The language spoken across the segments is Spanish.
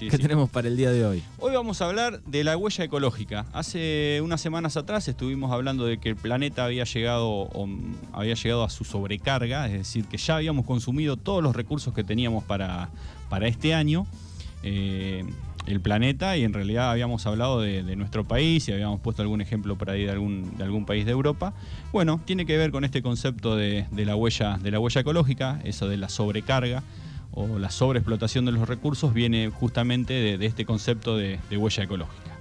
sí, ¿Qué sí. tenemos para el día de hoy? Hoy vamos a hablar de la huella ecológica. Hace unas semanas atrás estuvimos hablando de que el planeta había llegado, o, había llegado a su sobrecarga, es decir, que ya habíamos consumido todos los recursos que teníamos para, para este año. eh, el planeta y en realidad habíamos hablado de, de nuestro país y habíamos puesto algún ejemplo por ahí de algún, de algún país de Europa. Bueno, tiene que ver con este concepto de, de la huella, de la huella ecológica, eso de la sobrecarga o la sobreexplotación de los recursos viene justamente de, este concepto de, huella ecológica.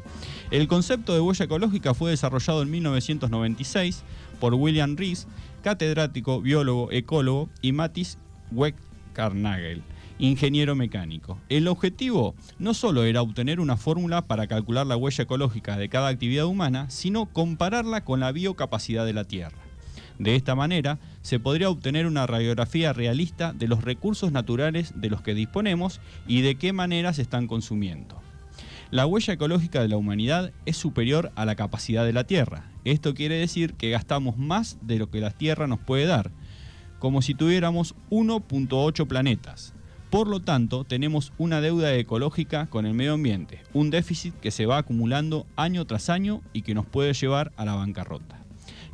El concepto de huella ecológica fue desarrollado en 1996 por William Rees, catedrático, biólogo, ecólogo, y Matis Weck-Carnagel, ingeniero mecánico. El objetivo no solo era obtener una fórmula para calcular la huella ecológica de cada actividad humana, sino compararla con la biocapacidad de la Tierra. De esta manera, se podría obtener una radiografía realista de los recursos naturales de los que disponemos y de qué manera se están consumiendo. La huella ecológica de la humanidad es superior a la capacidad de la Tierra. Esto quiere decir que gastamos más de lo que la Tierra nos puede dar, como si tuviéramos 1.8 planetas. Por lo tanto, tenemos una deuda ecológica con el medio ambiente, un déficit que se va acumulando año tras año y que nos puede llevar a la bancarrota.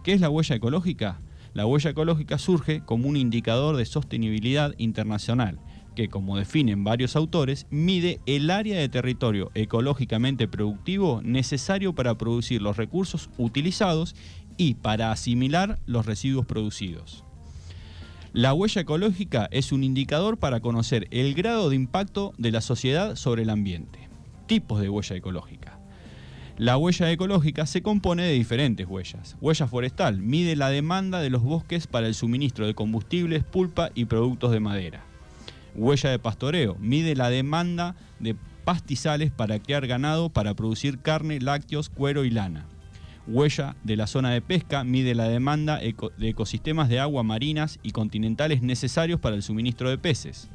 ¿Qué es la huella ecológica? La huella ecológica surge como un indicador de sostenibilidad internacional que, como definen varios autores, mide el área de territorio ecológicamente productivo necesario para producir los recursos utilizados y para asimilar los residuos producidos. La huella ecológica es un indicador para conocer el grado de impacto de la sociedad sobre el ambiente. Tipos de huella ecológica. La huella ecológica se compone de diferentes huellas. Huella forestal mide la demanda de los bosques para el suministro de combustibles, pulpa y productos de madera. Huella de pastoreo mide la demanda de pastizales para criar ganado para producir carne, lácteos, cuero y lana. Huella de la zona de pesca mide la demanda de ecosistemas de agua marinas y continentales necesarios para el suministro de peces.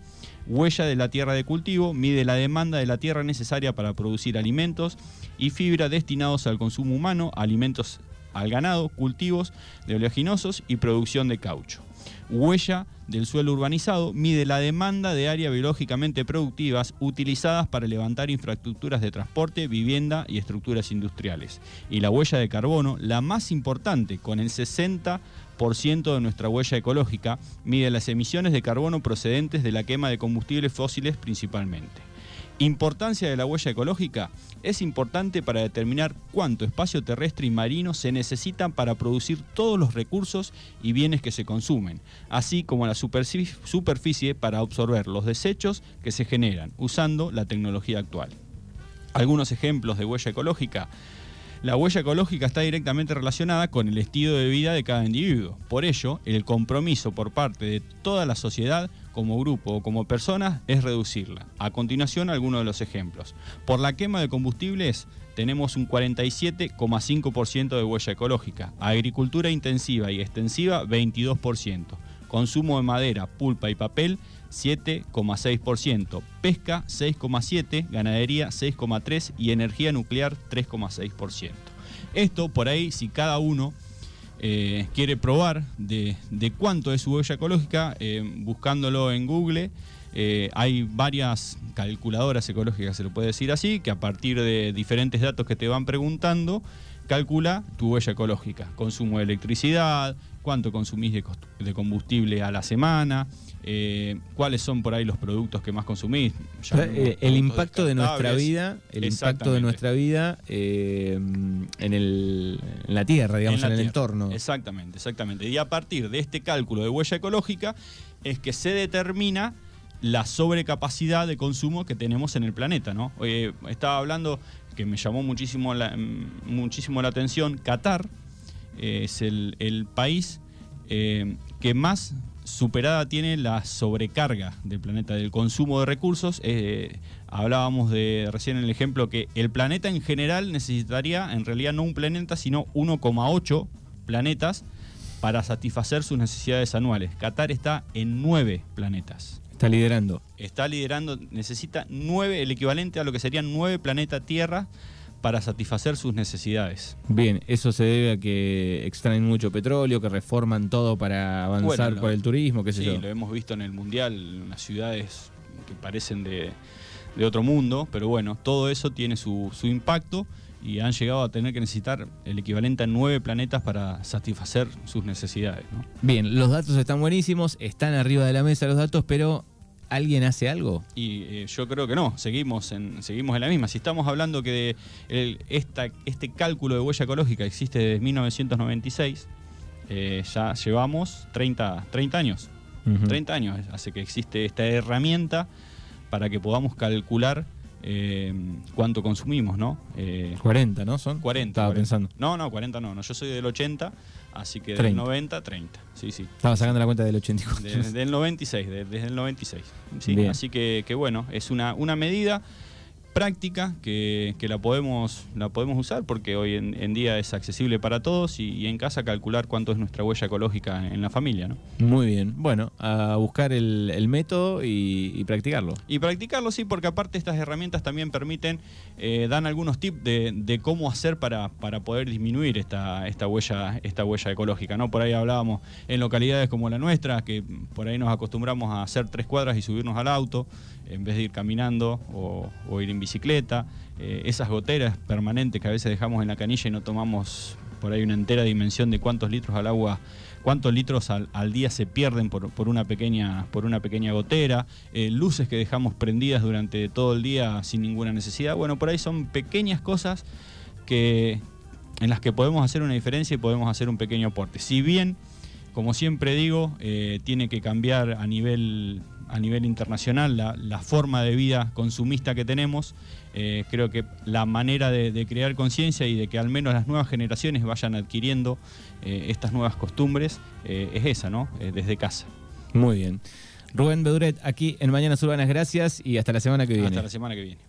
Huella de la tierra de cultivo mide la demanda de la tierra necesaria para producir alimentos y fibra destinados al consumo humano, alimentos al ganado, cultivos de oleaginosos y producción de caucho. Huella del suelo urbanizado mide la demanda de áreas biológicamente productivas utilizadas para levantar infraestructuras de transporte, vivienda y estructuras industriales. Y la huella de carbono, la más importante, con el 60% de nuestra huella ecológica, mide las emisiones de carbono procedentes de la quema de combustibles fósiles principalmente. Importancia de la huella ecológica es importante para determinar cuánto espacio terrestre y marino se necesitan para producir todos los recursos y bienes que se consumen, así como la superfi- superficie para absorber los desechos que se generan usando la tecnología actual. Algunos ejemplos de huella ecológica. La huella ecológica está directamente relacionada con el estilo de vida de cada individuo. Por ello, el compromiso por parte de toda la sociedad, como grupo o como personas, es reducirla. A continuación, algunos de los ejemplos. Por la quema de combustibles, tenemos un 47,5% de huella ecológica. Agricultura intensiva y extensiva, 22%. Consumo de madera, pulpa y papel, 7,6%. Pesca, 6,7%. Ganadería, 6,3%. Y energía nuclear, 3,6%. Esto, por ahí, si cada uno eh, quiere probar de, de cuánto es su huella ecológica, eh, buscándolo en Google, eh, hay varias calculadoras ecológicas, se lo puede decir así, que a partir de diferentes datos que te van preguntando, calcula tu huella ecológica. Consumo de electricidad, cuánto consumís de, combustible a la semana, eh, cuáles son por ahí los productos que más consumís. Ya Eh, el impacto de nuestra vida, el impacto de nuestra vida eh, en, el, en la tierra, digamos, en, el tierra. entorno. Exactamente, exactamente. Y a partir de este cálculo de huella ecológica es que se determina la sobrecapacidad de consumo que tenemos en el planeta, ¿no? Estaba hablando que me llamó muchísimo la, muchísimo la atención, Qatar es el, el país eh, que más superada tiene la sobrecarga del planeta, del consumo de recursos. Eh, hablábamos de recién en el ejemplo que el planeta en general necesitaría, en realidad no un planeta, sino 1,8 planetas para satisfacer sus necesidades anuales. Qatar está en 9 planetas. Está liderando. Está liderando, necesita 9, el equivalente a lo que serían 9 planetas Tierra para satisfacer sus necesidades. Bien, eso se debe a que extraen mucho petróleo, que reforman todo para avanzar Bueno, lo- por el turismo, qué sé Sí, yo. lo hemos visto en el Mundial, unas ciudades que parecen de, de otro mundo, pero bueno, todo eso tiene su, su impacto y han llegado a tener que necesitar el equivalente a nueve planetas para satisfacer sus necesidades. ¿no? Bien, los datos están buenísimos, están arriba de la mesa los datos, pero ¿alguien hace algo? Y eh, yo creo que no, seguimos en, seguimos en la misma. Si estamos hablando que de el- esta, este cálculo de huella ecológica existe desde 1996, eh, ya llevamos 30, 30 años. Ujú. 30 años hace que existe esta herramienta para que podamos calcular eh, cuánto consumimos, ¿no? Eh, 40, ¿no? Son 40. Estaba 40. pensando. No, no, 40 no, no. Yo soy del 80, así que 30. del 90, 30. Sí, sí. Estaba sacando la cuenta del 84. De- del 96, de- desde el 96. Sí, así que, que bueno, es una, una medida práctica que, que la, podemos, la podemos usar porque hoy en, en día es accesible para todos y, y en casa calcular cuánto es nuestra huella ecológica en la familia. ¿no? Muy bien. Bueno, a buscar el, el método y, y practicarlo. Y practicarlo, sí, porque aparte estas herramientas también permiten, eh, dan algunos tips de, de cómo hacer para, para poder disminuir esta, esta, huella, esta huella ecológica. ¿no? Por ahí hablábamos en localidades como la nuestra, que por ahí nos acostumbramos a hacer tres cuadras y subirnos al auto, en vez de ir caminando o, o ir bicicleta. Eh, esas goteras permanentes que a veces dejamos en la canilla y no tomamos por ahí una entera dimensión de cuántos litros al agua, cuántos litros al, día se pierden por, por una pequeña, por una pequeña gotera, eh, luces que dejamos prendidas durante todo el día sin ninguna necesidad. Bueno, por ahí son pequeñas cosas que, en las que podemos hacer una diferencia y podemos hacer un pequeño aporte. Si bien, como siempre digo, eh, tiene que cambiar a nivel, a nivel internacional la, la forma de vida consumista que tenemos, eh, creo que la manera de, de crear conciencia y de que al menos las nuevas generaciones vayan adquiriendo eh, estas nuevas costumbres eh, es esa, ¿no? Desde casa. Muy bien. Rubén Beduret, aquí en Mañanas Urbanas, gracias y hasta la semana que viene. Hasta la semana que viene.